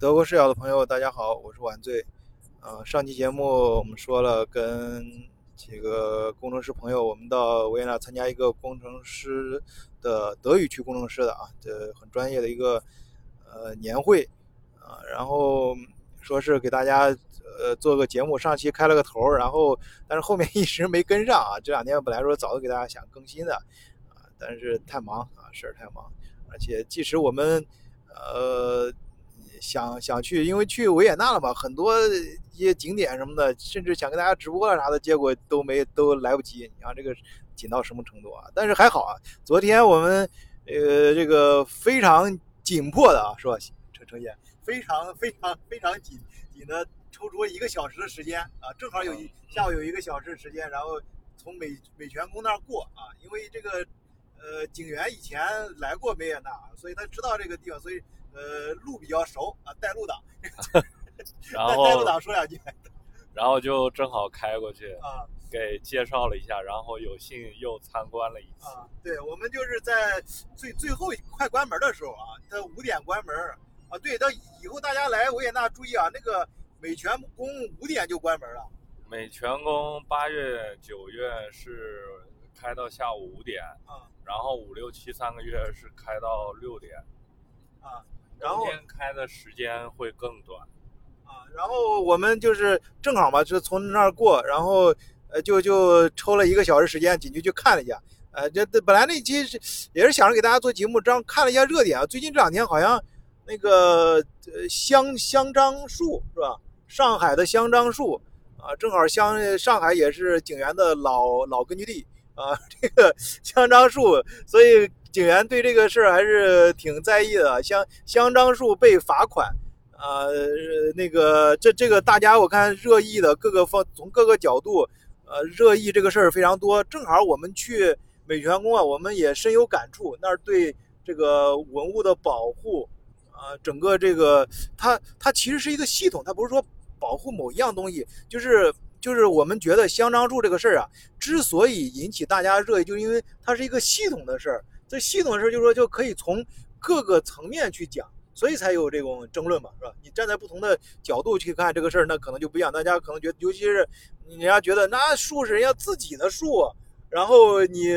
德国视角的朋友，大家好，我是晚醉。呃，上期节目我们说了，跟几个工程师朋友，我们到维也纳参加一个工程师的德语区工程师的啊，这很专业的一个呃年会啊，然后说是给大家呃做个节目，上期开了个头，然后但是后面一直没跟上啊。这两天本来说早就给大家想更新的啊，但是太忙啊，事儿太忙，而且即使我们呃。想想去，因为去维也纳了嘛，很多一些景点什么的，甚至想跟大家直播了啥的，结果都没都来不及。你看这个紧到什么程度啊？但是还好啊，昨天我们呃这个非常紧迫的啊，是吧？陈陈姐，非常非常非常紧紧的抽出一个小时的时间啊，正好有一下午有一个小时的时间，然后从美美泉宫那儿过啊，因为这个呃警员以前来过维也纳，所以他知道这个地方，所以。呃，路比较熟啊，带路党。然后带路党说两句。然后就正好开过去啊，给介绍了一下，然后有幸又参观了一次。啊，对，我们就是在最最后快关门的时候啊，它五点关门啊。对，到以后大家来维也纳注意啊，那个美泉宫五点就关门了。美泉宫八月、九月是开到下午五点啊，然后五六七三个月是开到六点啊。然后开的时间会更短，啊，然后我们就是正好嘛，就从那儿过，然后呃，就就抽了一个小时时间进去去看了一下，呃，这本来那期是也是想着给大家做节目，这样看了一下热点啊，最近这两天好像那个呃香香樟树是吧？上海的香樟树啊，正好香上海也是景园的老老根据地啊，这个香樟树，所以。警员对这个事儿还是挺在意的，香香樟树被罚款，呃，那个这这个大家我看热议的各个方从各个角度，呃，热议这个事儿非常多。正好我们去美泉宫啊，我们也深有感触，那儿对这个文物的保护，啊，整个这个它它其实是一个系统，它不是说保护某一样东西，就是。就是我们觉得香樟树这个事儿啊，之所以引起大家热议，就是因为它是一个系统的事儿。这系统的事，就是说就可以从各个层面去讲，所以才有这种争论嘛，是吧？你站在不同的角度去看这个事儿，那可能就不一样。大家可能觉得，尤其是人家觉得那树是人家自己的树，然后你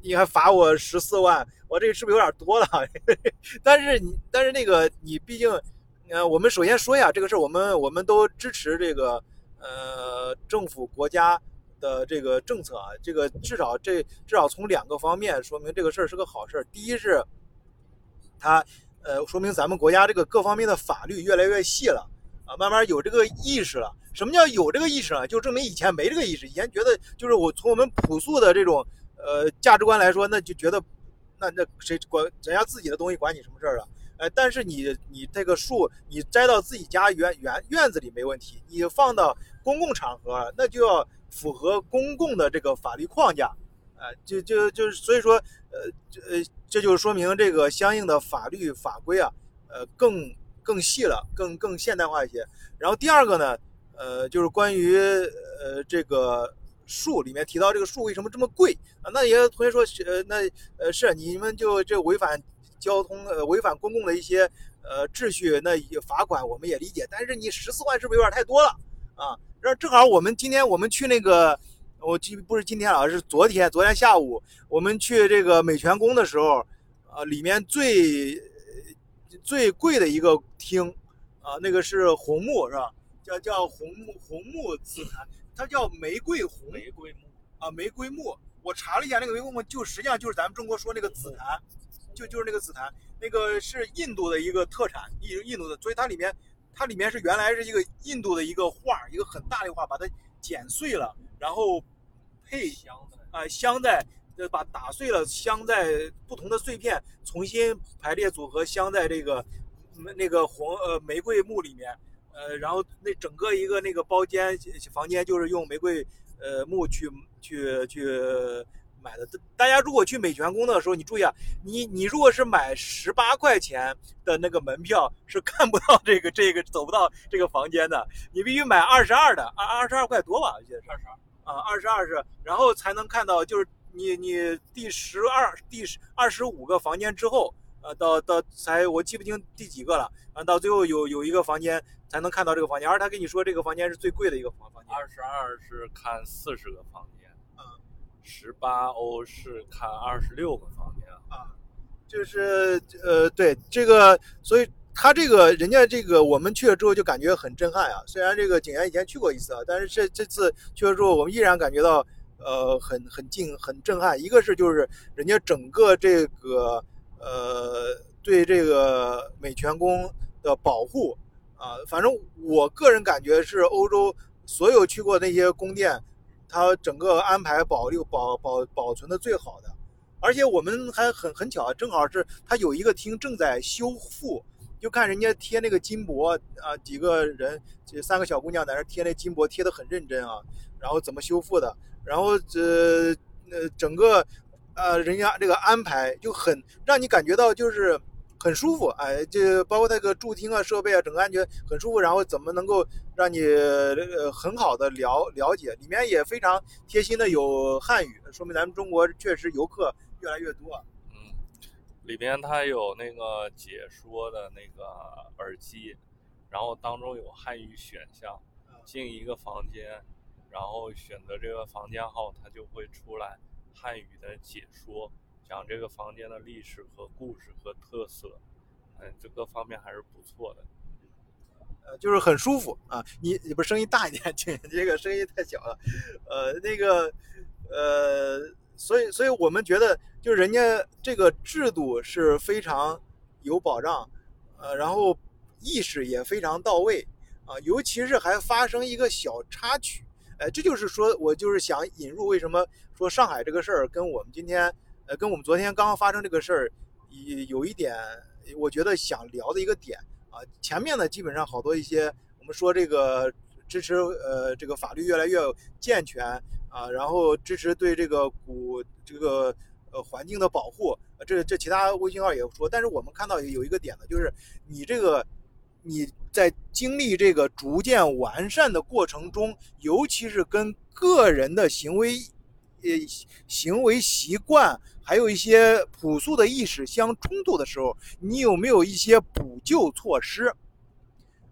你还罚我十四万，我这是不是有点多了？但是你但是那个你毕竟，呃，我们首先说一下这个事儿，我们我们都支持这个。呃，政府国家的这个政策啊，这个至少这至少从两个方面说明这个事儿是个好事儿。第一是，它呃说明咱们国家这个各方面的法律越来越细了啊，慢慢有这个意识了。什么叫有这个意识呢？就证明以前没这个意识，以前觉得就是我从我们朴素的这种呃价值观来说，那就觉得那那谁管人家自己的东西管你什么事儿啊？呃，但是你你这个树你栽到自己家园园院子里没问题，你放到。公共场合，那就要符合公共的这个法律框架，啊，就就就是所以说，呃，呃，这就说明这个相应的法律法规啊，呃，更更细了，更更现代化一些。然后第二个呢，呃，就是关于呃这个树里面提到这个树为什么这么贵啊？那有同学说，呃，那呃是你们就这违反交通呃违反公共的一些呃秩序，那罚款我们也理解，但是你十四万是不是有点太多了啊？这正好，我们今天我们去那个，我今不是今天啊，是昨天，昨天下午我们去这个美泉宫的时候，啊，里面最最贵的一个厅，啊，那个是红木是吧？叫叫红木红木紫檀，它叫玫瑰红玫瑰木啊，玫瑰木。我查了一下，那个玫瑰木就实际上就是咱们中国说那个紫檀，就就是那个紫檀，那个是印度的一个特产，印印度的，所以它里面。它里面是原来是一个印度的一个画，一个很大的画，把它剪碎了，然后配镶啊镶在，呃把打碎了镶在不同的碎片，重新排列组合镶在这个那个红呃玫瑰木里面，呃然后那整个一个那个包间房间就是用玫瑰呃木去去去。买的，大家如果去美泉宫的时候，你注意啊，你你如果是买十八块钱的那个门票，是看不到这个这个走不到这个房间的，你必须买二十二的，二二十二块多吧，我记得是。二十二。啊，二十二是，然后才能看到，就是你你第十二第十二十五个房间之后，呃，到到才我记不清第几个了，啊，到最后有有一个房间才能看到这个房间，而他跟你说这个房间是最贵的一个房房间。二十二是看四十个房间，嗯，十八欧是看二十六个房间。啊，就是呃，对这个，所以他这个人家这个我们去了之后就感觉很震撼啊。虽然这个景元以前去过一次啊，但是这这次去了之后，我们依然感觉到呃很很近很震撼。一个是就是人家整个这个呃对这个美泉宫的保护啊，反正我个人感觉是欧洲所有去过那些宫殿，它整个安排保留保保保存的最好的。而且我们还很很巧，正好是它有一个厅正在修复，就看人家贴那个金箔啊，几个人，这三个小姑娘在那贴那金箔，贴的很认真啊。然后怎么修复的，然后这呃整个呃人家这个安排就很让你感觉到就是很舒服，哎，就包括那个助听啊、设备啊，整个安全很舒服。然后怎么能够让你呃很好的了了解，里面也非常贴心的有汉语，说明咱们中国确实游客。越来越多，嗯，里边它有那个解说的那个耳机，然后当中有汉语选项，进一个房间，然后选择这个房间号，它就会出来汉语的解说，讲这个房间的历史和故事和特色，嗯，这各方面还是不错的，呃，就是很舒服啊。你你不声音大一点，请这个声音太小了，呃，那个，呃。所以，所以我们觉得，就人家这个制度是非常有保障，呃，然后意识也非常到位，啊，尤其是还发生一个小插曲，哎，这就是说我就是想引入为什么说上海这个事儿跟我们今天，跟我们昨天刚刚发生这个事儿，有有一点，我觉得想聊的一个点啊，前面呢基本上好多一些我们说这个支持，呃，这个法律越来越健全。啊，然后支持对这个古这个呃环境的保护，这这其他微信号也说，但是我们看到有一个点呢，就是你这个你在经历这个逐渐完善的过程中，尤其是跟个人的行为呃行为习惯，还有一些朴素的意识相冲突的时候，你有没有一些补救措施？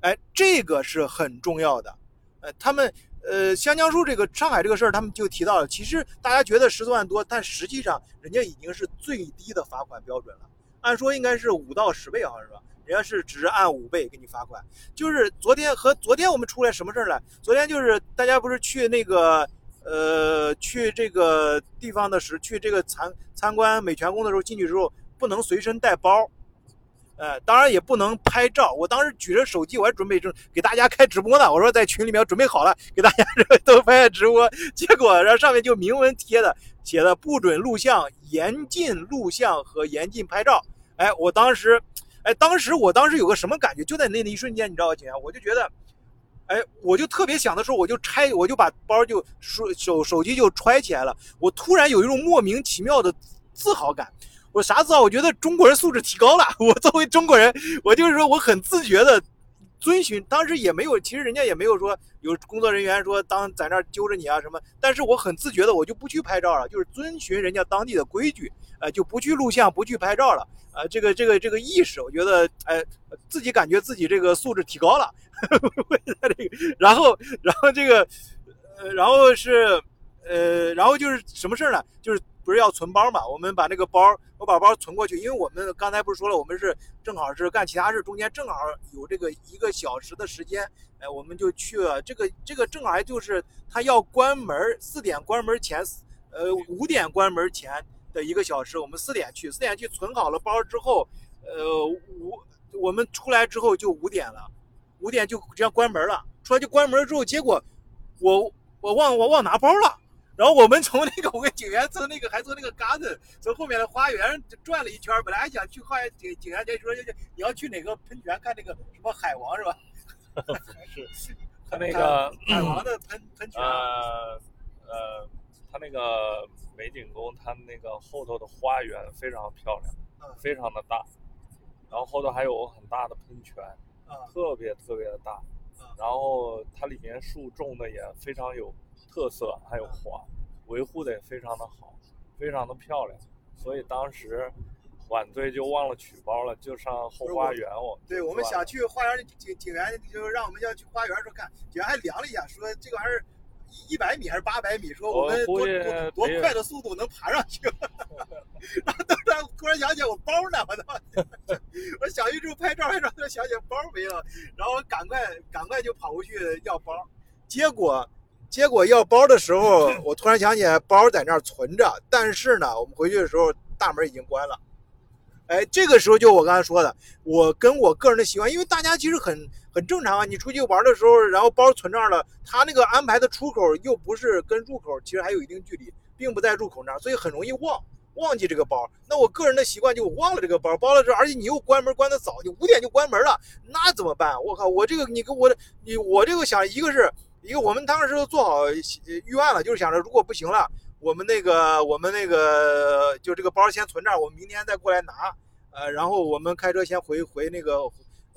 哎，这个是很重要的，呃，他们。呃，香江树这个上海这个事儿，他们就提到了，其实大家觉得十四万多，但实际上人家已经是最低的罚款标准了。按说应该是五到十倍，好像是吧？人家是只是按五倍给你罚款。就是昨天和昨天我们出来什么事儿了？昨天就是大家不是去那个呃去这个地方的时，去这个参参观美泉宫的时候，进去之后不能随身带包。呃，当然也不能拍照。我当时举着手机，我还准备正给大家开直播呢。我说在群里面准备好了，给大家 都拍直播。结果然后上面就明文贴的，写的不准录像，严禁录像和严禁拍照。哎，我当时，哎，当时我当时有个什么感觉？就在那那一瞬间，你知道吗，景我就觉得，哎，我就特别想的时候，我就拆，我就把包就手手手机就揣起来了。我突然有一种莫名其妙的自豪感。我啥字啊？我觉得中国人素质提高了。我作为中国人，我就是说我很自觉的遵循。当时也没有，其实人家也没有说有工作人员说当在那儿揪着你啊什么。但是我很自觉的，我就不去拍照了，就是遵循人家当地的规矩，呃，就不去录像，不去拍照了。呃，这个这个这个意识，我觉得哎，自己感觉自己这个素质提高了。这个然后然后这个呃，然后是呃，然后就是什么事儿呢？就是。不是要存包嘛？我们把那个包，我把包存过去，因为我们刚才不是说了，我们是正好是干其他事，中间正好有这个一个小时的时间，哎，我们就去了。这个这个正好就是他要关门，四点关门前，呃，五点关门前的一个小时，我们四点去，四点去存好了包之后，呃，五我们出来之后就五点了，五点就这样关门了。出来就关门之后，结果我我忘我忘拿包了。然后我们从那个我跟警员从那个还从那个 garden 从后面的花园转了一圈，本来还想去花园景景元就说你要去哪个喷泉看那个什么海王是吧？是，他那个海王的喷喷泉。呃呃，他那个美景宫，他那个后头的花园非常漂亮，非常的大，然后后头还有很大的喷泉，特别特别的大，然后它里面树种的也非常有。特色还有花，维护的也非常的好，非常的漂亮，所以当时晚队就忘了取包了，就上后花园。我对我们想去花园，景景园就让我们要去花园时候看，景园还量了一下，说这个玩意儿一百米还是八百米，说我们多多多快的速度能爬上去。然后突然突然想起我包呢，我操！我小玉之后拍照拍照，突然想起包没了，然后赶快赶快就跑过去要包，结果。结果要包的时候，我突然想起来包在那儿存着，但是呢，我们回去的时候大门已经关了。哎，这个时候就我刚才说的，我跟我个人的习惯，因为大家其实很很正常啊。你出去玩的时候，然后包存这儿了，他那个安排的出口又不是跟入口其实还有一定距离，并不在入口那儿，所以很容易忘忘记这个包。那我个人的习惯就忘了这个包，包了之后，而且你又关门关的早，你五点就关门了，那怎么办？我靠，我这个你给我你我这个想一个是。一个我们当时做好预案了，就是想着如果不行了，我们那个我们那个就这个包先存这儿，我们明天再过来拿。呃，然后我们开车先回回那个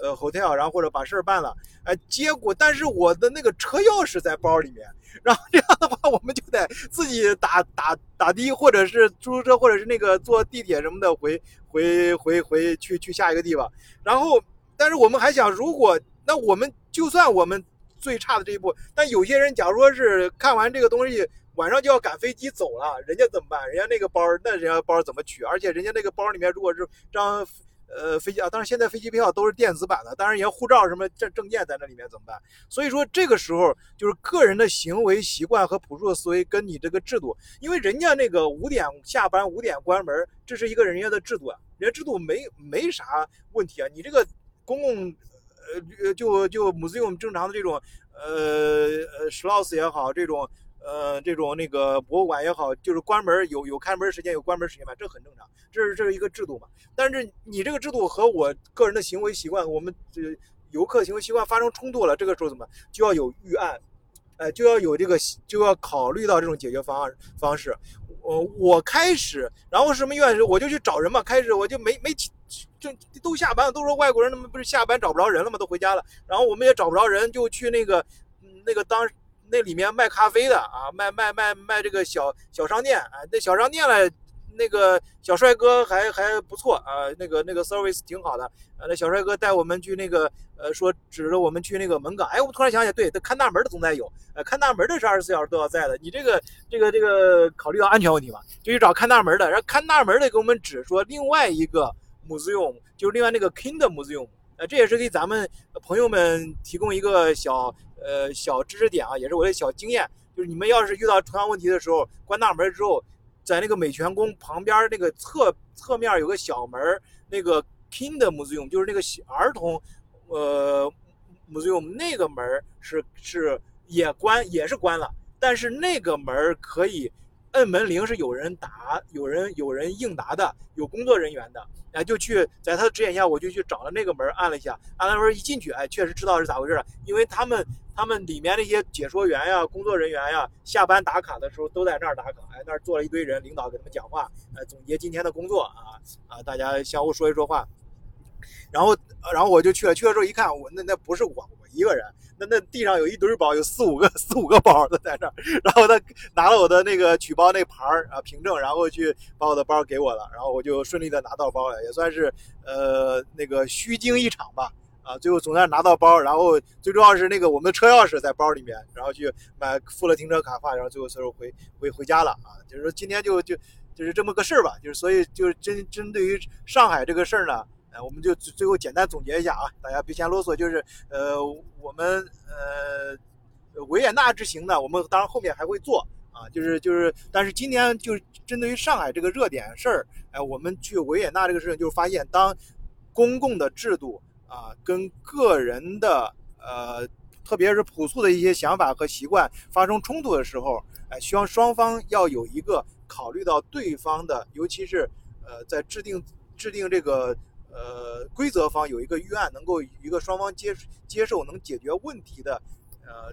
呃 hotel，然后或者把事儿办了。哎，结果但是我的那个车钥匙在包里面，然后这样的话我们就得自己打打打的，或者是出租车，或者是那个坐地铁什么的回回回回去去下一个地方。然后，但是我们还想，如果那我们就算我们。最差的这一步，但有些人假如说是看完这个东西，晚上就要赶飞机走了，人家怎么办？人家那个包，那人家包怎么取？而且人家那个包里面如果是张呃飞机啊，当然现在飞机票都是电子版的，当然人家护照什么证证件在那里面怎么办？所以说这个时候就是个人的行为习惯和朴素的思维跟你这个制度，因为人家那个五点下班五点关门，这是一个人家的制度啊，人家制度没没啥问题啊，你这个公共。呃，就就母子用正常的这种，呃呃，schloss 也好，这种呃这种那个博物馆也好，就是关门有有开门时间，有关门时间嘛，这很正常，这是这是一个制度嘛。但是你这个制度和我个人的行为习惯，我们这游客行为习惯发生冲突了，这个时候怎么就要有预案，哎，就要有这个就要考虑到这种解决方案方式。我我开始，然后什么院，我就去找人嘛。开始我就没没就都下班了，都说外国人他们不是下班找不着人了吗？都回家了。然后我们也找不着人，就去那个那个当那里面卖咖啡的啊，卖卖卖卖这个小小商店啊，那小商店了。那个小帅哥还还不错啊，那个那个 service 挺好的啊。那小帅哥带我们去那个呃，说指着我们去那个门岗。哎，我突然想起来，对，看大门的总得有，呃，看大门的是二十四小时都要在的。你这个这个这个考虑到安全问题嘛，就去找看大门的。然后看大门的给我们指说另外一个 museum，就是另外那个 Kingdom museum。呃，这也是给咱们朋友们提供一个小呃小知识点啊，也是我的小经验，就是你们要是遇到同样问题的时候，关大门之后。在那个美泉宫旁边那个侧侧面有个小门那个 Kingdom Museum 就是那个儿童，呃，Museum 那个门是是也关也是关了，但是那个门可以摁门铃，是有人打，有人有人应答的，有工作人员的，哎，就去在他的指点下，我就去找了那个门，按了一下，按了门一进去，哎，确实知道是咋回事了，因为他们。他们里面那些解说员呀、工作人员呀，下班打卡的时候都在那儿打卡。哎，那儿坐了一堆人，领导给他们讲话，呃，总结今天的工作啊啊，大家相互说一说话。然后，然后我就去了，去了之后一看，我那那不是我我一个人，那那地上有一堆包，有四五个四五个包都在这儿。然后他拿了我的那个取包那牌儿啊凭证，然后去把我的包给我了，然后我就顺利的拿到包了，也算是呃那个虚惊一场吧。啊，最后总算拿到包，然后最重要是那个我们的车钥匙在包里面，然后去买付了停车卡话，然后最后时候回回回家了啊。就是说今天就就就是这么个事儿吧，就是所以就是针针对于上海这个事儿呢，呃，我们就最后简单总结一下啊，大家别嫌啰嗦，就是呃我们呃维也纳之行呢，我们当然后面还会做啊，就是就是，但是今天就针对于上海这个热点事儿，哎，我们去维也纳这个事情，就发现当公共的制度。啊，跟个人的呃，特别是朴素的一些想法和习惯发生冲突的时候，哎，希望双方要有一个考虑到对方的，尤其是呃，在制定制定这个呃规则方有一个预案，能够一个双方接接受能解决问题的呃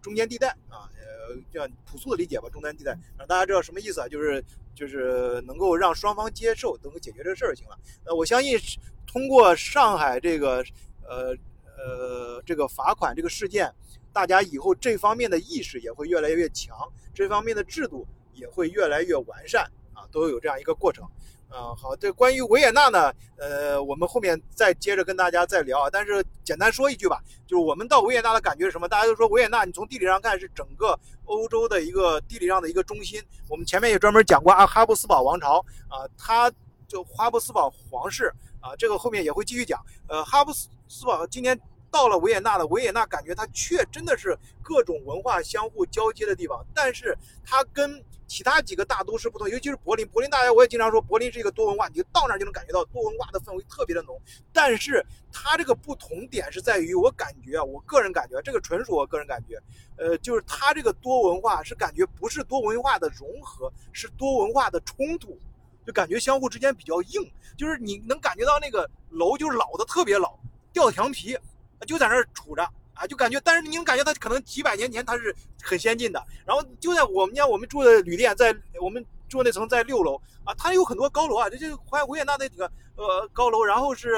中间地带啊，呃，这样朴素的理解吧，中间地带，让大家知道什么意思啊？就是就是能够让双方接受，能够解决这个事儿就行了。呃，我相信。通过上海这个呃呃这个罚款这个事件，大家以后这方面的意识也会越来越强，这方面的制度也会越来越完善啊，都有这样一个过程。啊，好，这关于维也纳呢，呃，我们后面再接着跟大家再聊啊。但是简单说一句吧，就是我们到维也纳的感觉是什么？大家都说维也纳，你从地理上看是整个欧洲的一个地理上的一个中心。我们前面也专门讲过啊，哈布斯堡王朝啊，它就哈布斯堡皇室啊，这个后面也会继续讲。呃，哈布斯堡今天到了维也纳的维也纳，感觉它却真的是各种文化相互交接的地方，但是它跟其他几个大都市不同，尤其是柏林。柏林大家我也经常说，柏林是一个多文化，你到那儿就能感觉到多文化的氛围特别的浓。但是它这个不同点是在于，我感觉，我个人感觉，这个纯属我个人感觉，呃，就是它这个多文化是感觉不是多文化的融合，是多文化的冲突，就感觉相互之间比较硬。就是你能感觉到那个楼就是老的特别老，掉墙皮，就在那儿杵着。啊，就感觉，但是你能感觉它可能几百年前它是很先进的。然后就在我们家，我们住的旅店在我们住那层在六楼啊，它有很多高楼啊，这就怀维也纳那几个呃高楼。然后是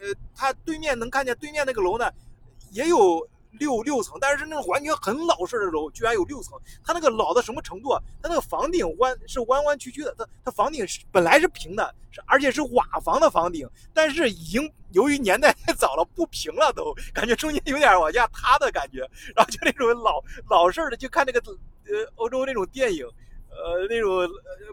呃，它对面能看见对面那个楼呢，也有。六六层，但是那种完全很老式的楼，居然有六层。它那个老的什么程度啊？它那个房顶弯是弯弯曲曲的，它它房顶是本来是平的，而且是瓦房的房顶，但是已经由于年代太早了，不平了，都感觉中间有点往下塌的感觉。然后就那种老老式的，就看那个呃欧洲那种电影，呃那种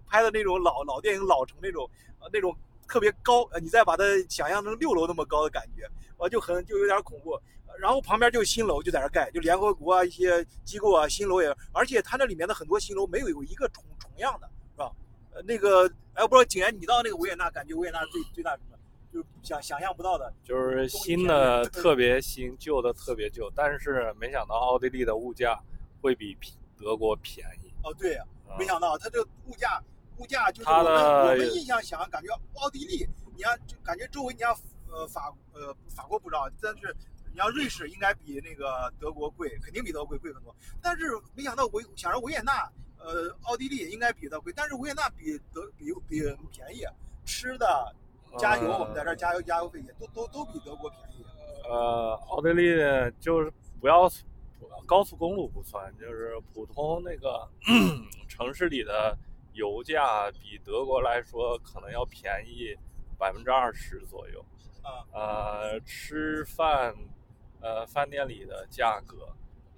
拍的那种老老电影老城那种那种特别高，你再把它想象成六楼那么高的感觉，我就很就有点恐怖。然后旁边就是新楼就在那盖，就联合国啊一些机构啊新楼也，而且它那里面的很多新楼没有有一个重重样的，是吧？呃，那个哎，不知道景言你到那个维也纳，感觉维也纳最最大什么？就是想想象不到的，就是新的 特别新，旧的特别旧。但是没想到奥地利的物价会比德国便宜。哦，对，没想到它这物价物价就是我们我们印象想感觉奥地利，你看就感觉周围你像呃法呃法国不知道，但是。你要瑞士应该比那个德国贵，肯定比德国贵贵很多。但是没想到维想着维也纳，呃，奥地利应该比德贵，但是维也纳比德比比便宜，吃的、加油，我们在这加油加油费也都都都比德国便宜。呃，奥地利就是不要高速公路不算，就是普通那个 城市里的油价比德国来说可能要便宜百分之二十左右。啊，呃，吃饭。呃，饭店里的价格，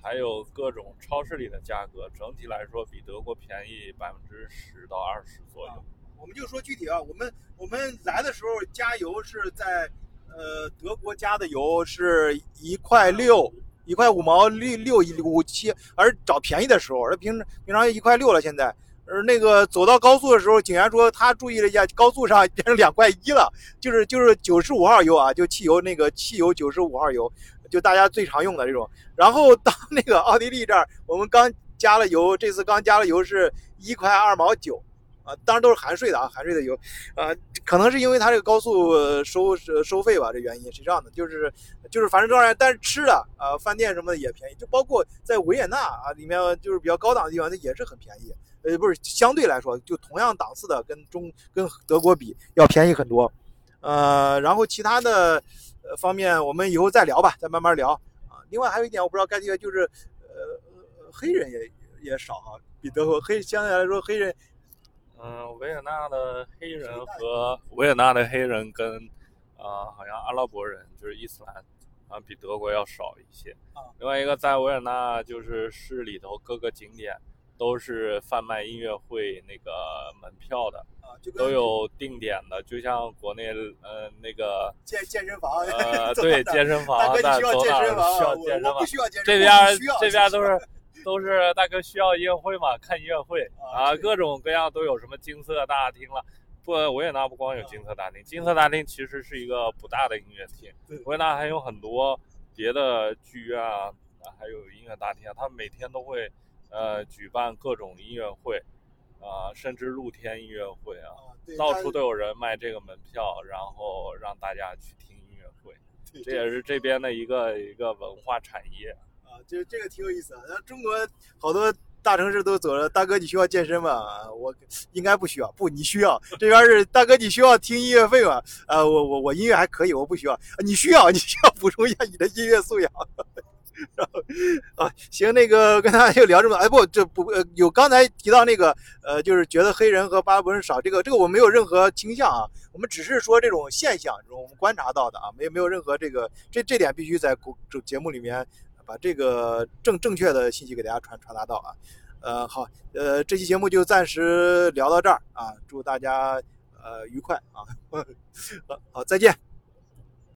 还有各种超市里的价格，整体来说比德国便宜百分之十到二十左右。我们就说具体啊，我们我们来的时候加油是在，呃，德国加的油是一块六，一块五毛六六一五七，而找便宜的时候，而平平常一块六了现在。而那个走到高速的时候，警员说他注意了一下，高速上变成两块一了，就是就是九十五号油啊，就汽油那个汽油九十五号油，就大家最常用的这种。然后到那个奥地利这儿，我们刚加了油，这次刚加了油是一块二毛九，啊，当然都是含税的啊，含税的油，啊，可能是因为它这个高速收收费吧，这原因是这样的，就是就是反正当然，但是吃的啊，饭店什么的也便宜，就包括在维也纳啊里面就是比较高档的地方，它也是很便宜。呃，不是相对来说，就同样档次的，跟中跟德国比要便宜很多，呃，然后其他的呃方面我们以后再聊吧，再慢慢聊啊。另外还有一点我不知道该提，就是呃黑人也也少哈，比德国黑相对来说黑人，嗯，维也纳的黑人和维也纳的黑人跟啊好像阿拉伯人就是伊斯兰啊比德国要少一些。另外一个在维也纳就是市里头各个景点。都是贩卖音乐会那个门票的，都有定点的，就像国内呃那个健健身房，呃对健身房，大哥需要健身房，需要健身房，不需要健身这边这边都是都是大哥需要音乐会嘛，看音乐会啊，各种各样都有什么金色大厅了。不，维也纳不光有金色大厅，金色大厅其实是一个不大的音乐厅，维也纳还有很多别的剧院啊，还有音乐大厅，他们每天都会。呃，举办各种音乐会，啊，甚至露天音乐会啊，到处都有人卖这个门票，然后让大家去听音乐会，这也是这边的一个一个文化产业啊，这这个挺有意思啊。那中国好多大城市都走了，大哥你需要健身吗？我应该不需要，不，你需要。这边是大哥你需要听音乐会吗？呃，我我我音乐还可以，我不需要。你需要，你需要补充一下你的音乐素养。然后啊，行，那个跟大家就聊这么，哎不，这不呃有刚才提到那个呃，就是觉得黑人和巴拉伯人少，这个这个我没有任何倾向啊，我们只是说这种现象，这种我们观察到的啊，没有没有任何这个这这点必须在这节目里面把这个正正确的信息给大家传传达到啊。呃，好，呃，这期节目就暂时聊到这儿啊，祝大家呃愉快啊，好，好，再见。